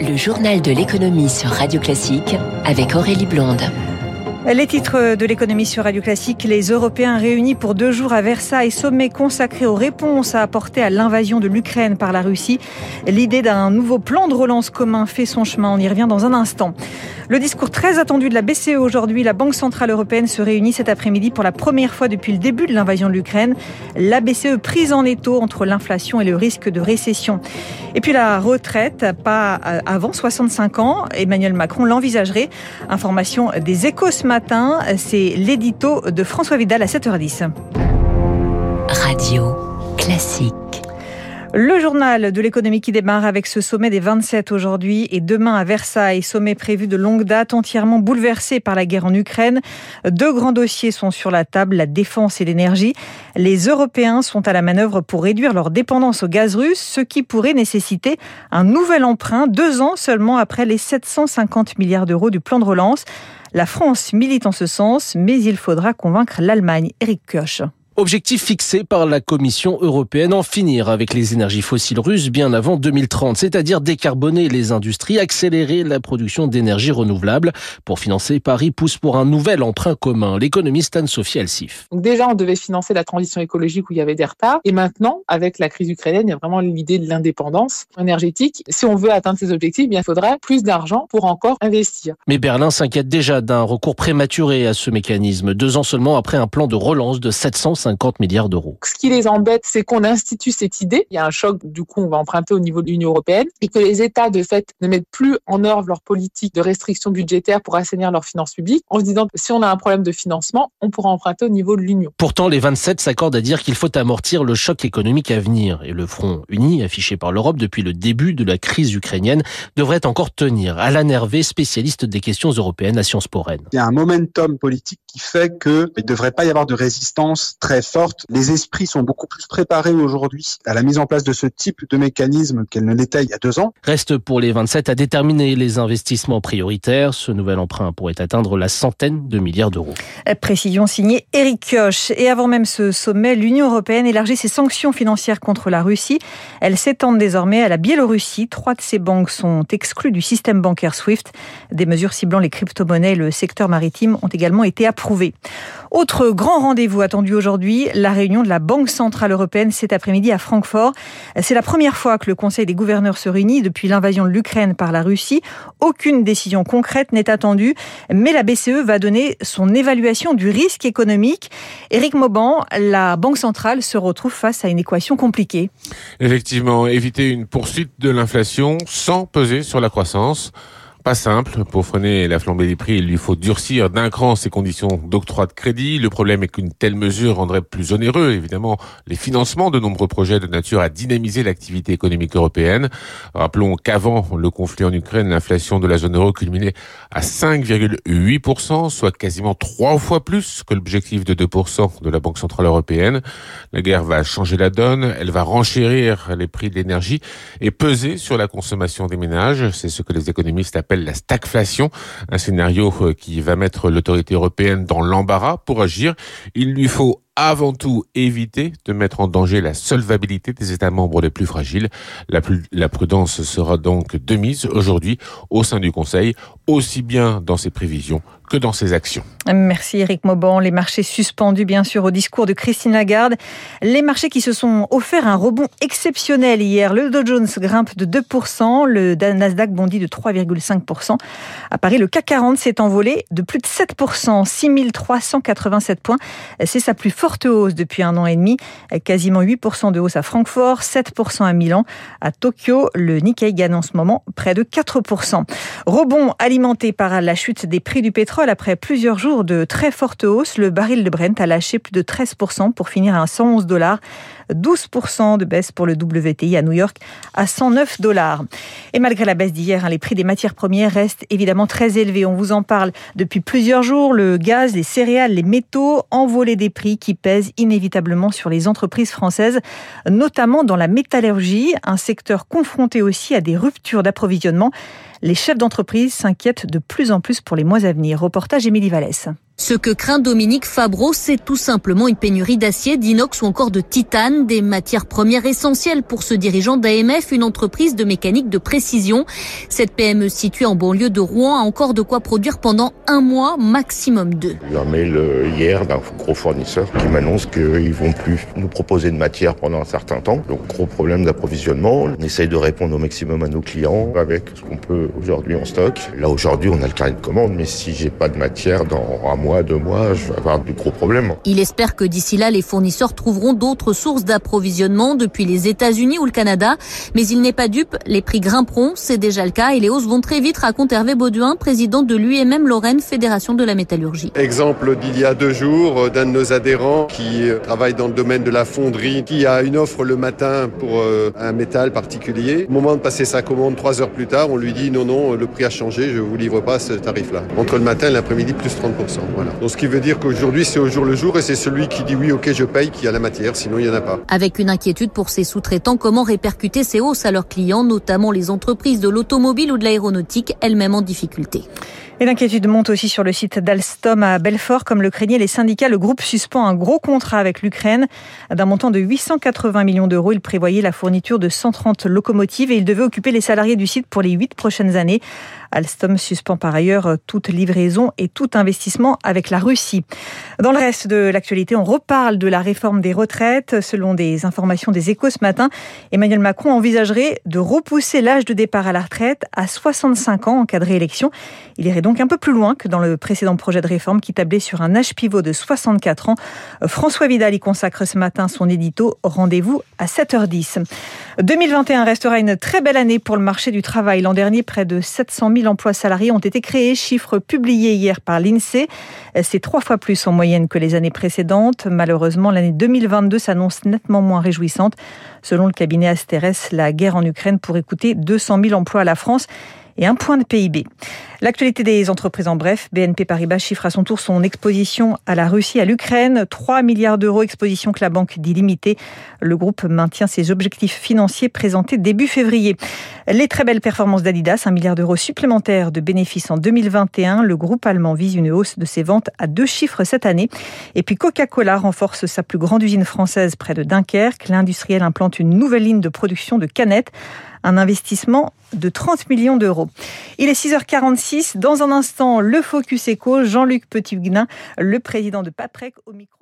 Le journal de l'économie sur Radio Classique avec Aurélie Blonde. Les titres de l'économie sur Radio Classique, les Européens réunis pour deux jours à Versailles, sommet consacré aux réponses à apporter à l'invasion de l'Ukraine par la Russie. L'idée d'un nouveau plan de relance commun fait son chemin, on y revient dans un instant. Le discours très attendu de la BCE aujourd'hui, la Banque Centrale Européenne se réunit cet après-midi pour la première fois depuis le début de l'invasion de l'Ukraine. La BCE prise en étau entre l'inflation et le risque de récession. Et puis la retraite, pas avant 65 ans, Emmanuel Macron l'envisagerait. Information des échos matin, c'est l'édito de François Vidal à 7h10. Radio classique. Le journal de l'économie qui démarre avec ce sommet des 27 aujourd'hui et demain à Versailles, sommet prévu de longue date, entièrement bouleversé par la guerre en Ukraine. Deux grands dossiers sont sur la table, la défense et l'énergie. Les Européens sont à la manœuvre pour réduire leur dépendance au gaz russe, ce qui pourrait nécessiter un nouvel emprunt deux ans seulement après les 750 milliards d'euros du plan de relance. La France milite en ce sens, mais il faudra convaincre l'Allemagne. Eric Koch. Objectif fixé par la Commission européenne, en finir avec les énergies fossiles russes bien avant 2030, c'est-à-dire décarboner les industries, accélérer la production d'énergie renouvelable. Pour financer, Paris pousse pour un nouvel emprunt commun. L'économiste Anne-Sophie Alsif. Donc déjà, on devait financer la transition écologique où il y avait des retards. Et maintenant, avec la crise ukrainienne, il y a vraiment l'idée de l'indépendance énergétique. Si on veut atteindre ces objectifs, il faudrait plus d'argent pour encore investir. Mais Berlin s'inquiète déjà d'un recours prématuré à ce mécanisme, deux ans seulement après un plan de relance de 750 50 milliards d'euros. Ce qui les embête, c'est qu'on institue cette idée. Il y a un choc, du coup, on va emprunter au niveau de l'Union européenne et que les États, de fait, ne mettent plus en œuvre leur politique de restriction budgétaire pour assainir leurs finances publiques en se disant que si on a un problème de financement, on pourra emprunter au niveau de l'Union. Pourtant, les 27 s'accordent à dire qu'il faut amortir le choc économique à venir et le front uni affiché par l'Europe depuis le début de la crise ukrainienne devrait encore tenir. Alain Hervé, spécialiste des questions européennes à Sciences Po Rennes. Il y a un momentum politique qui fait qu'il ne devrait pas y avoir de résistance très forte. Les esprits sont beaucoup plus préparés aujourd'hui à la mise en place de ce type de mécanisme qu'elle ne l'était il y a deux ans. Reste pour les 27 à déterminer les investissements prioritaires. Ce nouvel emprunt pourrait atteindre la centaine de milliards d'euros. Précision signée Eric Kioch. Et avant même ce sommet, l'Union européenne élargit ses sanctions financières contre la Russie. Elles s'étendent désormais à la Biélorussie. Trois de ces banques sont exclues du système bancaire SWIFT. Des mesures ciblant les crypto-monnaies et le secteur maritime ont également été approuvées. Autre grand rendez-vous attendu aujourd'hui, la réunion de la Banque Centrale Européenne cet après-midi à Francfort. C'est la première fois que le Conseil des gouverneurs se réunit depuis l'invasion de l'Ukraine par la Russie. Aucune décision concrète n'est attendue, mais la BCE va donner son évaluation du risque économique. Éric Mauban, la Banque Centrale se retrouve face à une équation compliquée. Effectivement, éviter une poursuite de l'inflation sans peser sur la croissance. Pas simple. Pour freiner la flambée des prix, il lui faut durcir d'un cran ses conditions d'octroi de crédit. Le problème est qu'une telle mesure rendrait plus onéreux, évidemment, les financements de nombreux projets de nature à dynamiser l'activité économique européenne. Rappelons qu'avant le conflit en Ukraine, l'inflation de la zone euro culminait à 5,8%, soit quasiment trois fois plus que l'objectif de 2% de la Banque Centrale Européenne. La guerre va changer la donne, elle va renchérir les prix de l'énergie et peser sur la consommation des ménages. C'est ce que les économistes la stagflation, un scénario euh, qui va mettre l'autorité européenne dans l'embarras pour agir. Il lui faut avant tout éviter de mettre en danger la solvabilité des États membres les plus fragiles. La, prudence sera donc de mise aujourd'hui au sein du Conseil, aussi bien dans ses prévisions que dans ses actions. Merci Eric Mauban. Les marchés suspendus bien sûr au discours de Christine Lagarde. Les marchés qui se sont offerts un rebond exceptionnel hier. Le Dow Jones grimpe de 2%, le Nasdaq bondit de 3,5%. À Paris, le CAC 40 s'est envolé de plus de 7%, 6387 points. C'est sa plus forte hausse depuis un an et demi. Quasiment 8% de hausse à Francfort, 7% à Milan. À Tokyo, le Nikkei gagne en ce moment près de 4%. Rebond alimenté par la chute des prix du pétrole après plusieurs jours de très forte hausse. Le baril de Brent a lâché plus de 13% pour finir à 111 dollars. 12% de baisse pour le WTI à New York à 109 dollars. Et malgré la baisse d'hier, hein, les prix des matières premières restent évidemment très élevés. On vous en parle depuis plusieurs jours. Le gaz, les céréales, les métaux, envolés des prix qui pèsent inévitablement sur les entreprises françaises, notamment dans la métallurgie, un secteur confronté aussi à des ruptures d'approvisionnement. Les chefs d'entreprise s'inquiètent de plus en plus pour les mois à venir. Reportage Émilie Vallès. Ce que craint Dominique Fabreau, c'est tout simplement une pénurie d'acier, d'inox ou encore de titane, des matières premières essentielles pour ce dirigeant d'AMF, une entreprise de mécanique de précision. Cette PME située en banlieue de Rouen a encore de quoi produire pendant un mois, maximum deux. J'ai un mail euh, hier d'un gros fournisseur qui m'annonce qu'ils vont plus nous proposer de matière pendant un certain temps. Donc gros problème d'approvisionnement. On essaye de répondre au maximum à nos clients avec ce qu'on peut aujourd'hui en stock. Là aujourd'hui on a le carnet de commande, mais si j'ai pas de matière dans un mois, deux mois, je vais avoir de gros problèmes. Il espère que d'ici là les fournisseurs trouveront d'autres sources d'approvisionnement depuis les États-Unis ou le Canada. Mais il n'est pas dupe, les prix grimperont, c'est déjà le cas et les hausses vont très vite, raconte Hervé Bauduin, président de l'UMM Lorraine, Fédération de la métallurgie. Exemple d'il y a deux jours euh, d'un de nos adhérents qui euh, travaille dans le domaine de la fonderie, qui a une offre le matin pour euh, un métal particulier. Au moment de passer sa commande, trois heures plus tard, on lui dit non, non, le prix a changé, je vous livre pas ce tarif-là. Entre le matin et l'après-midi, plus 30%. Voilà. Donc ce qui veut dire qu'aujourd'hui, c'est au jour le jour et c'est celui qui dit oui, ok, je paye qui a la matière, sinon il n'y en a pas. Avec une inquiétude pour ses sous-traitants, comment répercuter ces hausses à leurs clients, notamment les entreprises de l'automobile ou de l'aéronautique, elles-mêmes en difficulté? Et l'inquiétude monte aussi sur le site d'Alstom à Belfort. Comme le craignaient les syndicats, le groupe suspend un gros contrat avec l'Ukraine d'un montant de 880 millions d'euros. Il prévoyait la fourniture de 130 locomotives et il devait occuper les salariés du site pour les huit prochaines années. Alstom suspend par ailleurs toute livraison et tout investissement avec la Russie. Dans le reste de l'actualité, on reparle de la réforme des retraites. Selon des informations des échos ce matin, Emmanuel Macron envisagerait de repousser l'âge de départ à la retraite à 65 ans en cas de réélection. Il irait donc un peu plus loin que dans le précédent projet de réforme qui tablait sur un âge pivot de 64 ans. François Vidal y consacre ce matin son édito. Rendez-vous à 7h10. 2021 restera une très belle année pour le marché du travail. L'an dernier, près de 700 000 emplois salariés ont été créés, chiffre publié hier par l'INSEE. C'est trois fois plus en moyenne que les années précédentes. Malheureusement, l'année 2022 s'annonce nettement moins réjouissante. Selon le cabinet Asterès, la guerre en Ukraine pourrait coûter 200 000 emplois à la France et un point de PIB. L'actualité des entreprises en bref, BNP Paribas chiffre à son tour son exposition à la Russie, à l'Ukraine, 3 milliards d'euros, exposition que la banque dit limitée. Le groupe maintient ses objectifs financiers présentés début février. Les très belles performances d'Adidas, 1 milliard d'euros supplémentaires de bénéfices en 2021. Le groupe allemand vise une hausse de ses ventes à deux chiffres cette année. Et puis Coca-Cola renforce sa plus grande usine française près de Dunkerque. L'industriel implante une nouvelle ligne de production de canettes un investissement de 30 millions d'euros. Il est 6h46. Dans un instant, le Focus Eco, Jean-Luc Petitguenin, le président de Paprec au micro.